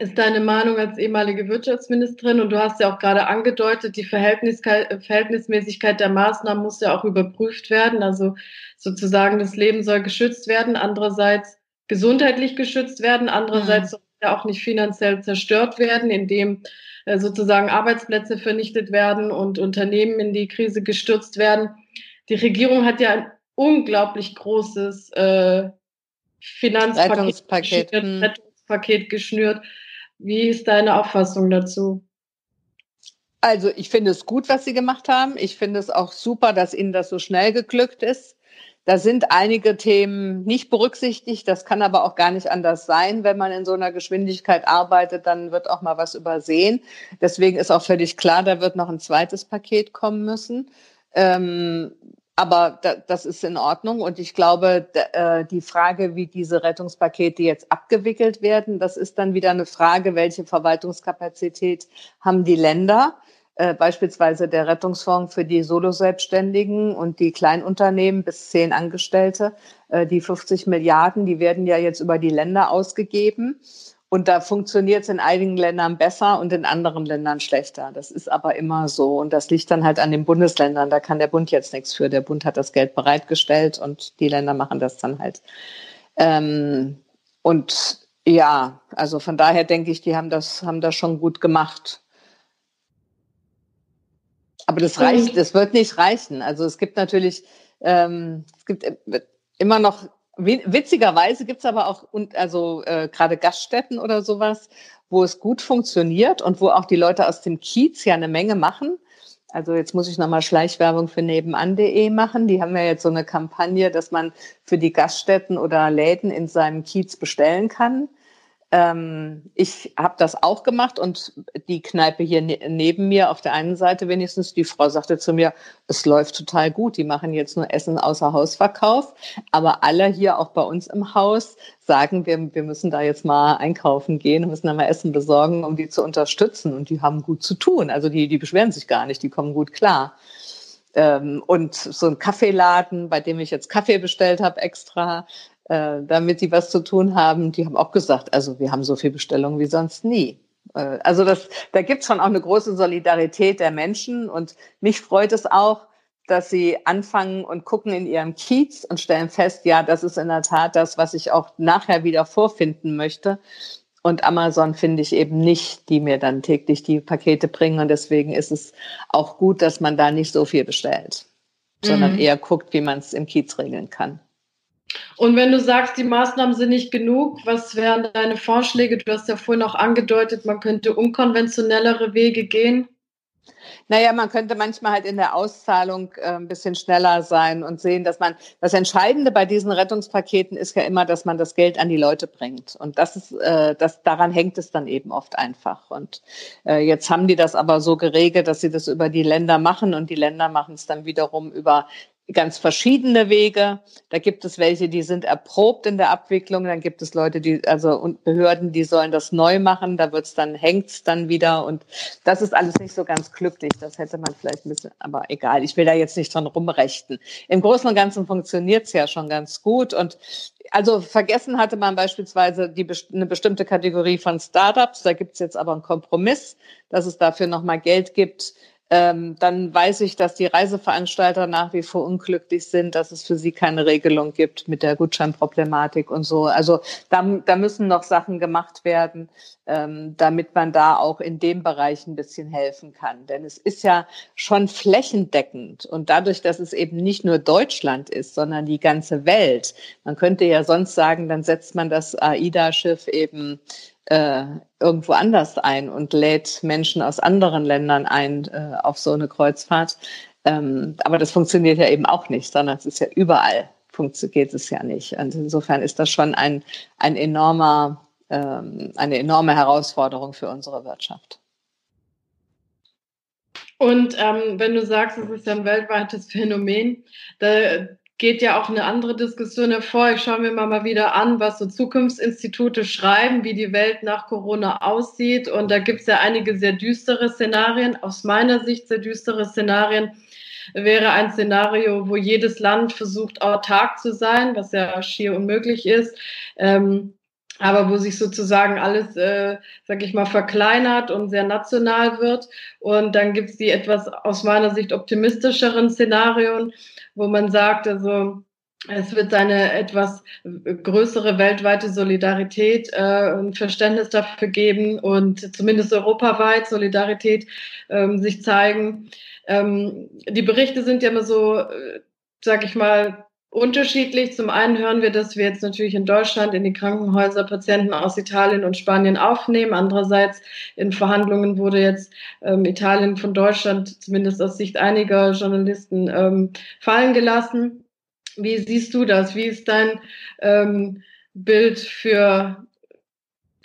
ist deine Meinung als ehemalige Wirtschaftsministerin und du hast ja auch gerade angedeutet, die Verhältnismäßigkeit der Maßnahmen muss ja auch überprüft werden. Also sozusagen das Leben soll geschützt werden, andererseits gesundheitlich geschützt werden, andererseits mhm. soll ja auch nicht finanziell zerstört werden, indem äh, sozusagen Arbeitsplätze vernichtet werden und Unternehmen in die Krise gestürzt werden. Die Regierung hat ja ein unglaublich großes äh, Finanzpaket Rettungspaket. Geschnürt, hm. Rettungspaket geschnürt. Wie ist deine Auffassung dazu? Also ich finde es gut, was Sie gemacht haben. Ich finde es auch super, dass Ihnen das so schnell geglückt ist. Da sind einige Themen nicht berücksichtigt. Das kann aber auch gar nicht anders sein. Wenn man in so einer Geschwindigkeit arbeitet, dann wird auch mal was übersehen. Deswegen ist auch völlig klar, da wird noch ein zweites Paket kommen müssen. Ähm, aber da, das ist in Ordnung. Und ich glaube, äh, die Frage, wie diese Rettungspakete jetzt abgewickelt werden, das ist dann wieder eine Frage, welche Verwaltungskapazität haben die Länder? Äh, beispielsweise der Rettungsfonds für die Solo-Selbstständigen und die Kleinunternehmen bis zehn Angestellte, äh, die 50 Milliarden, die werden ja jetzt über die Länder ausgegeben. Und da funktioniert es in einigen Ländern besser und in anderen Ländern schlechter. Das ist aber immer so. Und das liegt dann halt an den Bundesländern. Da kann der Bund jetzt nichts für. Der Bund hat das Geld bereitgestellt und die Länder machen das dann halt. Ähm, und ja, also von daher denke ich, die haben das, haben das schon gut gemacht. Aber das reicht, das wird nicht reichen. Also es gibt natürlich, ähm, es gibt äh, immer noch, witzigerweise gibt es aber auch, und also äh, gerade Gaststätten oder sowas, wo es gut funktioniert und wo auch die Leute aus dem Kiez ja eine Menge machen. Also jetzt muss ich nochmal Schleichwerbung für nebenan.de machen. Die haben ja jetzt so eine Kampagne, dass man für die Gaststätten oder Läden in seinem Kiez bestellen kann. Ähm, ich habe das auch gemacht und die Kneipe hier ne neben mir auf der einen Seite wenigstens, die Frau sagte zu mir, es läuft total gut, die machen jetzt nur Essen außer Hausverkauf, aber alle hier auch bei uns im Haus sagen, wir, wir müssen da jetzt mal einkaufen gehen, müssen da mal Essen besorgen, um die zu unterstützen. Und die haben gut zu tun, also die, die beschweren sich gar nicht, die kommen gut klar. Ähm, und so ein Kaffeeladen, bei dem ich jetzt Kaffee bestellt habe extra, äh, damit sie was zu tun haben, die haben auch gesagt, also wir haben so viel Bestellungen wie sonst nie. Äh, also das, da gibt's schon auch eine große Solidarität der Menschen und mich freut es auch, dass sie anfangen und gucken in ihrem Kiez und stellen fest, ja, das ist in der Tat das, was ich auch nachher wieder vorfinden möchte. Und Amazon finde ich eben nicht, die mir dann täglich die Pakete bringen. Und deswegen ist es auch gut, dass man da nicht so viel bestellt, sondern mhm. eher guckt, wie man es im Kiez regeln kann. Und wenn du sagst, die Maßnahmen sind nicht genug, was wären deine Vorschläge? Du hast ja vorhin auch angedeutet, man könnte unkonventionellere Wege gehen. Naja, man könnte manchmal halt in der Auszahlung äh, ein bisschen schneller sein und sehen, dass man, das Entscheidende bei diesen Rettungspaketen ist ja immer, dass man das Geld an die Leute bringt. Und das ist, äh, das, daran hängt es dann eben oft einfach. Und äh, jetzt haben die das aber so geregelt, dass sie das über die Länder machen und die Länder machen es dann wiederum über ganz verschiedene Wege. Da gibt es welche, die sind erprobt in der Abwicklung. Dann gibt es Leute, die, also und Behörden, die sollen das neu machen. Da wird's dann, hängt's dann wieder. Und das ist alles nicht so ganz glücklich. Das hätte man vielleicht ein bisschen, aber egal. Ich will da jetzt nicht dran rumrechten. Im Großen und Ganzen funktioniert's ja schon ganz gut. Und also vergessen hatte man beispielsweise die, eine bestimmte Kategorie von Startups. Da gibt's jetzt aber einen Kompromiss, dass es dafür nochmal Geld gibt ähm, dann weiß ich, dass die Reiseveranstalter nach wie vor unglücklich sind, dass es für sie keine Regelung gibt mit der Gutscheinproblematik und so. Also da, da müssen noch Sachen gemacht werden, ähm, damit man da auch in dem Bereich ein bisschen helfen kann. Denn es ist ja schon flächendeckend und dadurch, dass es eben nicht nur Deutschland ist, sondern die ganze Welt. Man könnte ja sonst sagen, dann setzt man das AIDA-Schiff eben äh, irgendwo anders ein und lädt Menschen aus anderen Ländern ein äh, auf so eine Kreuzfahrt. Ähm, aber das funktioniert ja eben auch nicht, sondern es ist ja überall geht es ja nicht. Und insofern ist das schon ein, ein enormer, ähm, eine enorme Herausforderung für unsere Wirtschaft. Und ähm, wenn du sagst, es ist ein weltweites Phänomen, da, geht ja auch eine andere Diskussion hervor. Ich schaue mir mal, wieder an, was so Zukunftsinstitute schreiben, wie die Welt nach Corona aussieht. Und da gibt es ja einige sehr düstere Szenarien. Aus meiner Sicht sehr düstere Szenarien wäre ein Szenario, wo jedes Land versucht, autark zu sein, was ja schier unmöglich ist. Ähm, aber wo sich sozusagen alles, äh, sag ich mal, verkleinert und sehr national wird. Und dann gibt es die etwas aus meiner Sicht optimistischeren Szenarien, wo man sagt, also es wird eine etwas größere weltweite Solidarität äh, und Verständnis dafür geben und zumindest europaweit Solidarität ähm, sich zeigen. Ähm, die Berichte sind ja immer so, äh, sag ich mal, unterschiedlich. Zum einen hören wir, dass wir jetzt natürlich in Deutschland in die Krankenhäuser Patienten aus Italien und Spanien aufnehmen. Andererseits in Verhandlungen wurde jetzt ähm, Italien von Deutschland, zumindest aus Sicht einiger Journalisten, ähm, fallen gelassen. Wie siehst du das? Wie ist dein ähm, Bild für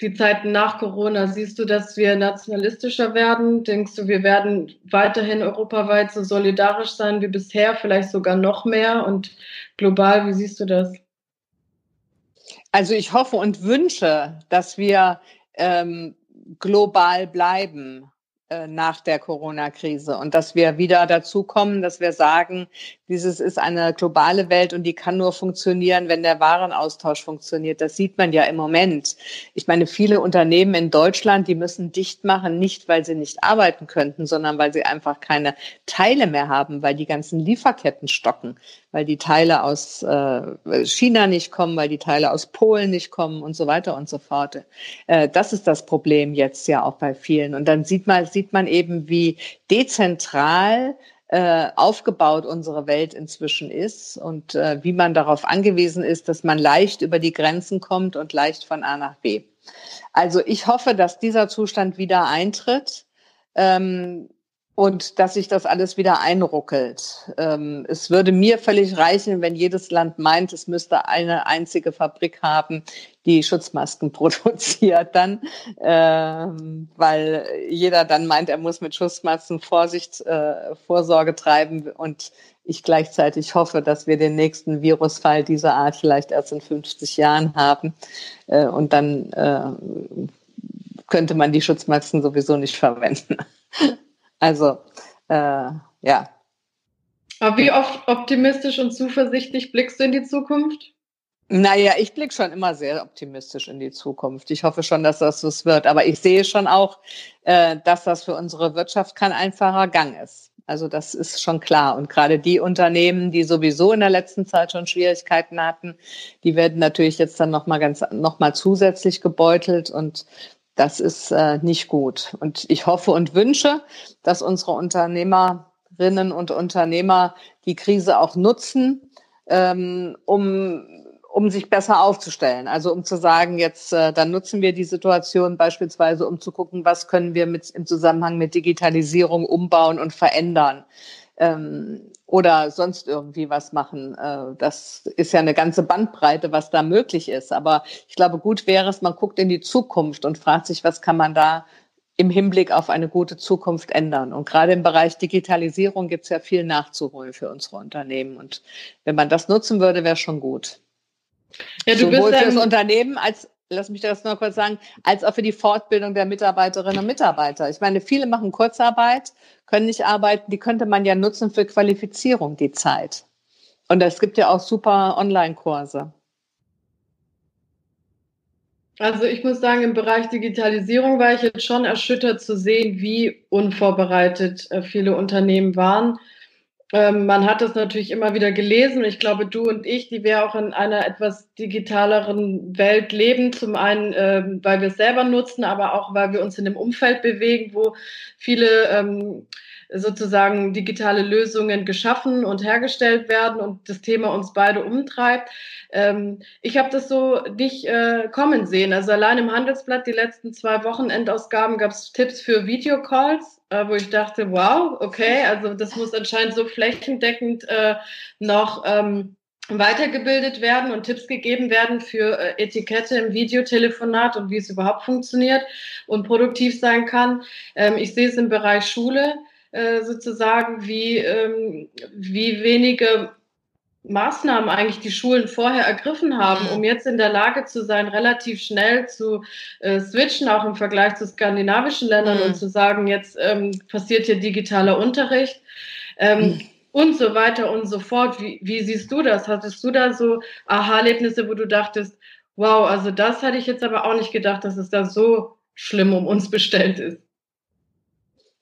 die Zeiten nach Corona, siehst du, dass wir nationalistischer werden? Denkst du, wir werden weiterhin europaweit so solidarisch sein wie bisher, vielleicht sogar noch mehr? Und global, wie siehst du das? Also ich hoffe und wünsche, dass wir ähm, global bleiben. Äh, nach der Corona-Krise und dass wir wieder dazu kommen, dass wir sagen, dieses ist eine globale Welt und die kann nur funktionieren, wenn der Warenaustausch funktioniert. Das sieht man ja im Moment. Ich meine, viele Unternehmen in Deutschland, die müssen dicht machen, nicht weil sie nicht arbeiten könnten, sondern weil sie einfach keine Teile mehr haben, weil die ganzen Lieferketten stocken, weil die Teile aus äh, China nicht kommen, weil die Teile aus Polen nicht kommen und so weiter und so fort. Äh, das ist das Problem jetzt ja auch bei vielen. Und dann sieht man, sieht man eben, wie dezentral äh, aufgebaut unsere Welt inzwischen ist und äh, wie man darauf angewiesen ist, dass man leicht über die Grenzen kommt und leicht von A nach B. Also ich hoffe, dass dieser Zustand wieder eintritt. Ähm, und dass sich das alles wieder einruckelt. Ähm, es würde mir völlig reichen, wenn jedes Land meint, es müsste eine einzige Fabrik haben, die Schutzmasken produziert dann, ähm, weil jeder dann meint, er muss mit Schutzmasken Vorsicht, äh, Vorsorge treiben und ich gleichzeitig hoffe, dass wir den nächsten Virusfall dieser Art vielleicht erst in 50 Jahren haben äh, und dann äh, könnte man die Schutzmasken sowieso nicht verwenden. Also, äh, ja. Aber wie oft optimistisch und zuversichtlich blickst du in die Zukunft? Naja, ich blicke schon immer sehr optimistisch in die Zukunft. Ich hoffe schon, dass das so wird. Aber ich sehe schon auch, äh, dass das für unsere Wirtschaft kein einfacher Gang ist. Also das ist schon klar. Und gerade die Unternehmen, die sowieso in der letzten Zeit schon Schwierigkeiten hatten, die werden natürlich jetzt dann nochmal ganz, nochmal zusätzlich gebeutelt. Und das ist äh, nicht gut. Und ich hoffe und wünsche, dass unsere Unternehmerinnen und Unternehmer die Krise auch nutzen, ähm, um um sich besser aufzustellen. Also um zu sagen, jetzt äh, dann nutzen wir die Situation beispielsweise, um zu gucken, was können wir mit im Zusammenhang mit Digitalisierung umbauen und verändern ähm, oder sonst irgendwie was machen. Äh, das ist ja eine ganze Bandbreite, was da möglich ist. Aber ich glaube, gut wäre es, man guckt in die Zukunft und fragt sich, was kann man da im Hinblick auf eine gute Zukunft ändern. Und gerade im Bereich Digitalisierung gibt es ja viel nachzuholen für unsere Unternehmen. Und wenn man das nutzen würde, wäre schon gut. Ja, du Sowohl bist für das Unternehmen als lass mich das nur kurz sagen, als auch für die Fortbildung der Mitarbeiterinnen und Mitarbeiter. Ich meine, viele machen Kurzarbeit, können nicht arbeiten, die könnte man ja nutzen für Qualifizierung, die Zeit. Und es gibt ja auch super Online-Kurse. Also ich muss sagen, im Bereich Digitalisierung war ich jetzt schon erschüttert zu sehen, wie unvorbereitet äh, viele Unternehmen waren. Ähm, man hat das natürlich immer wieder gelesen. Ich glaube, du und ich, die wir auch in einer etwas digitaleren Welt leben, zum einen, ähm, weil wir es selber nutzen, aber auch, weil wir uns in einem Umfeld bewegen, wo viele ähm, sozusagen digitale Lösungen geschaffen und hergestellt werden und das Thema uns beide umtreibt. Ähm, ich habe das so nicht äh, kommen sehen. Also allein im Handelsblatt die letzten zwei Wochenendausgaben gab es Tipps für Videocalls, wo ich dachte, wow, okay, also das muss anscheinend so flächendeckend äh, noch ähm, weitergebildet werden und Tipps gegeben werden für äh, Etikette im Videotelefonat und wie es überhaupt funktioniert und produktiv sein kann. Ähm, ich sehe es im Bereich Schule. Äh, sozusagen, wie, ähm, wie wenige Maßnahmen eigentlich die Schulen vorher ergriffen haben, um jetzt in der Lage zu sein, relativ schnell zu äh, switchen, auch im Vergleich zu skandinavischen Ländern mhm. und zu sagen, jetzt ähm, passiert hier digitaler Unterricht. Ähm, mhm. Und so weiter und so fort. Wie, wie siehst du das? Hattest du da so Aha-Erlebnisse, wo du dachtest, wow, also das hatte ich jetzt aber auch nicht gedacht, dass es da so schlimm um uns bestellt ist?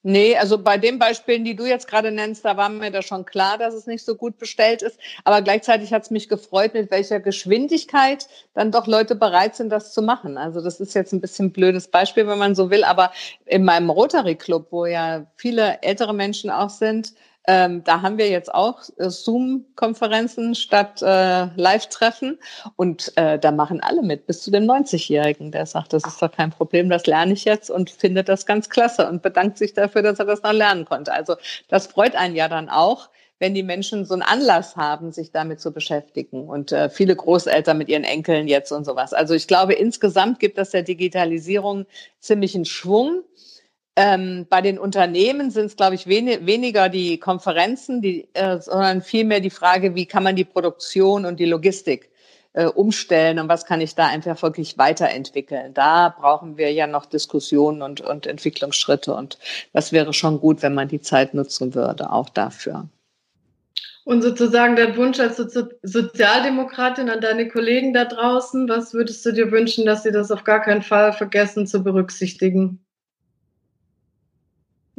Nee, also bei den Beispielen, die du jetzt gerade nennst, da war mir da schon klar, dass es nicht so gut bestellt ist. Aber gleichzeitig hat es mich gefreut, mit welcher Geschwindigkeit dann doch Leute bereit sind, das zu machen. Also das ist jetzt ein bisschen ein blödes Beispiel, wenn man so will. Aber in meinem Rotary Club, wo ja viele ältere Menschen auch sind, ähm, da haben wir jetzt auch äh, Zoom-Konferenzen statt äh, Live-Treffen und äh, da machen alle mit, bis zu dem 90-Jährigen, der sagt, das ist doch kein Problem, das lerne ich jetzt und findet das ganz klasse und bedankt sich dafür, dass er das noch lernen konnte. Also das freut einen ja dann auch, wenn die Menschen so einen Anlass haben, sich damit zu beschäftigen und äh, viele Großeltern mit ihren Enkeln jetzt und sowas. Also ich glaube, insgesamt gibt das der Digitalisierung ziemlichen Schwung. Ähm, bei den Unternehmen sind es, glaube ich, wenig, weniger die Konferenzen, die, äh, sondern vielmehr die Frage, wie kann man die Produktion und die Logistik äh, umstellen und was kann ich da einfach wirklich weiterentwickeln. Da brauchen wir ja noch Diskussionen und, und Entwicklungsschritte und das wäre schon gut, wenn man die Zeit nutzen würde, auch dafür. Und sozusagen der Wunsch als Sozi Sozialdemokratin an deine Kollegen da draußen, was würdest du dir wünschen, dass sie das auf gar keinen Fall vergessen zu berücksichtigen?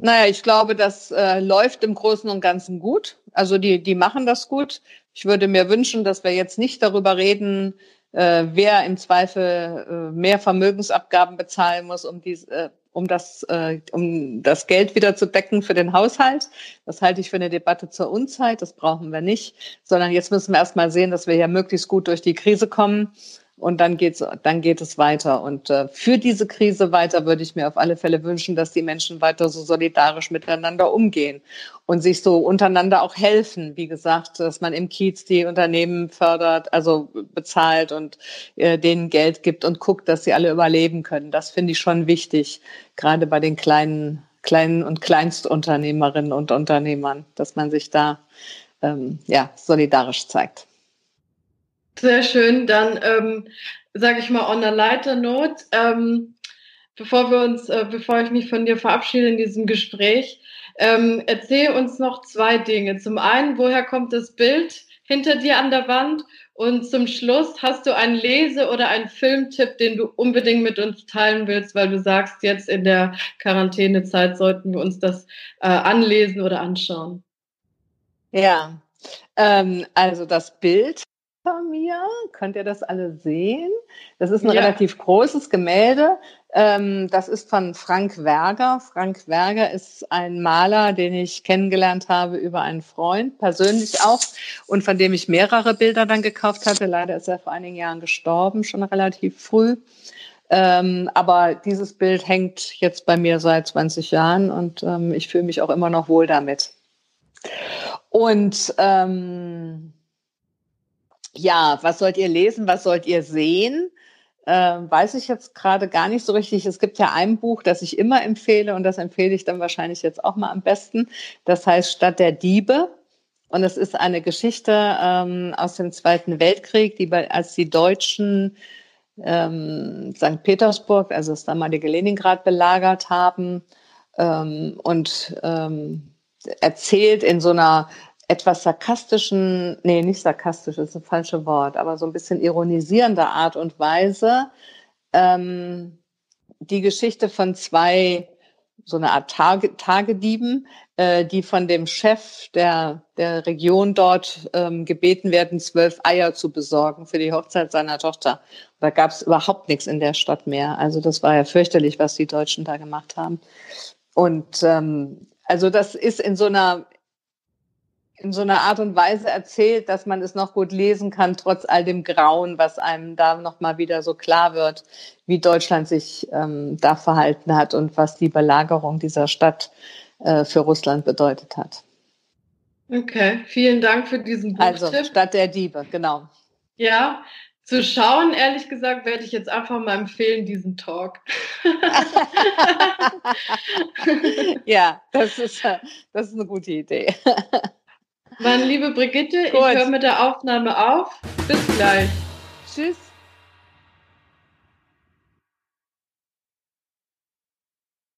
Naja, ich glaube, das äh, läuft im Großen und Ganzen gut. Also die, die machen das gut. Ich würde mir wünschen, dass wir jetzt nicht darüber reden, äh, wer im Zweifel äh, mehr Vermögensabgaben bezahlen muss, um, dies, äh, um, das, äh, um das Geld wieder zu decken für den Haushalt. Das halte ich für eine Debatte zur Unzeit. Das brauchen wir nicht. Sondern jetzt müssen wir erst mal sehen, dass wir ja möglichst gut durch die Krise kommen und dann geht's, dann geht es weiter. Und äh, für diese Krise weiter würde ich mir auf alle Fälle wünschen, dass die Menschen weiter so solidarisch miteinander umgehen und sich so untereinander auch helfen. Wie gesagt, dass man im Kiez die Unternehmen fördert, also bezahlt und äh, denen Geld gibt und guckt, dass sie alle überleben können. Das finde ich schon wichtig, gerade bei den kleinen, kleinen und Kleinstunternehmerinnen und Unternehmern, dass man sich da ähm, ja solidarisch zeigt. Sehr schön. Dann ähm, sage ich mal on a lighter note, ähm, bevor wir uns, äh, bevor ich mich von dir verabschiede in diesem Gespräch, ähm, erzähl uns noch zwei Dinge. Zum einen, woher kommt das Bild hinter dir an der Wand? Und zum Schluss, hast du einen Lese- oder einen Filmtipp, den du unbedingt mit uns teilen willst, weil du sagst, jetzt in der Quarantänezeit sollten wir uns das äh, anlesen oder anschauen? Ja, ähm, also das Bild von mir. Könnt ihr das alle sehen? Das ist ein ja. relativ großes Gemälde. Ähm, das ist von Frank Werger. Frank Werger ist ein Maler, den ich kennengelernt habe über einen Freund, persönlich auch, und von dem ich mehrere Bilder dann gekauft hatte. Leider ist er vor einigen Jahren gestorben, schon relativ früh. Ähm, aber dieses Bild hängt jetzt bei mir seit 20 Jahren und ähm, ich fühle mich auch immer noch wohl damit. Und ähm, ja, was sollt ihr lesen, was sollt ihr sehen? Ähm, weiß ich jetzt gerade gar nicht so richtig. Es gibt ja ein Buch, das ich immer empfehle und das empfehle ich dann wahrscheinlich jetzt auch mal am besten. Das heißt Stadt der Diebe. Und es ist eine Geschichte ähm, aus dem Zweiten Weltkrieg, die bei, als die Deutschen ähm, St. Petersburg, also das damalige Leningrad, belagert haben ähm, und ähm, erzählt in so einer etwas sarkastischen, nee, nicht sarkastisch, ist ein falsches Wort, aber so ein bisschen ironisierender Art und Weise ähm, die Geschichte von zwei so eine Art Tage, Tagedieben, äh, die von dem Chef der, der Region dort ähm, gebeten werden, zwölf Eier zu besorgen für die Hochzeit seiner Tochter. Da gab es überhaupt nichts in der Stadt mehr. Also das war ja fürchterlich, was die Deutschen da gemacht haben. Und ähm, also das ist in so einer in so einer Art und Weise erzählt, dass man es noch gut lesen kann, trotz all dem Grauen, was einem da nochmal wieder so klar wird, wie Deutschland sich ähm, da verhalten hat und was die Belagerung dieser Stadt äh, für Russland bedeutet hat. Okay, vielen Dank für diesen Buchtipp. Also Stadt der Diebe, genau. Ja, zu schauen, ehrlich gesagt, werde ich jetzt einfach mal empfehlen, diesen Talk. ja, das ist, das ist eine gute Idee. Meine liebe Brigitte, Gut. ich höre mit der Aufnahme auf. Bis gleich. Tschüss.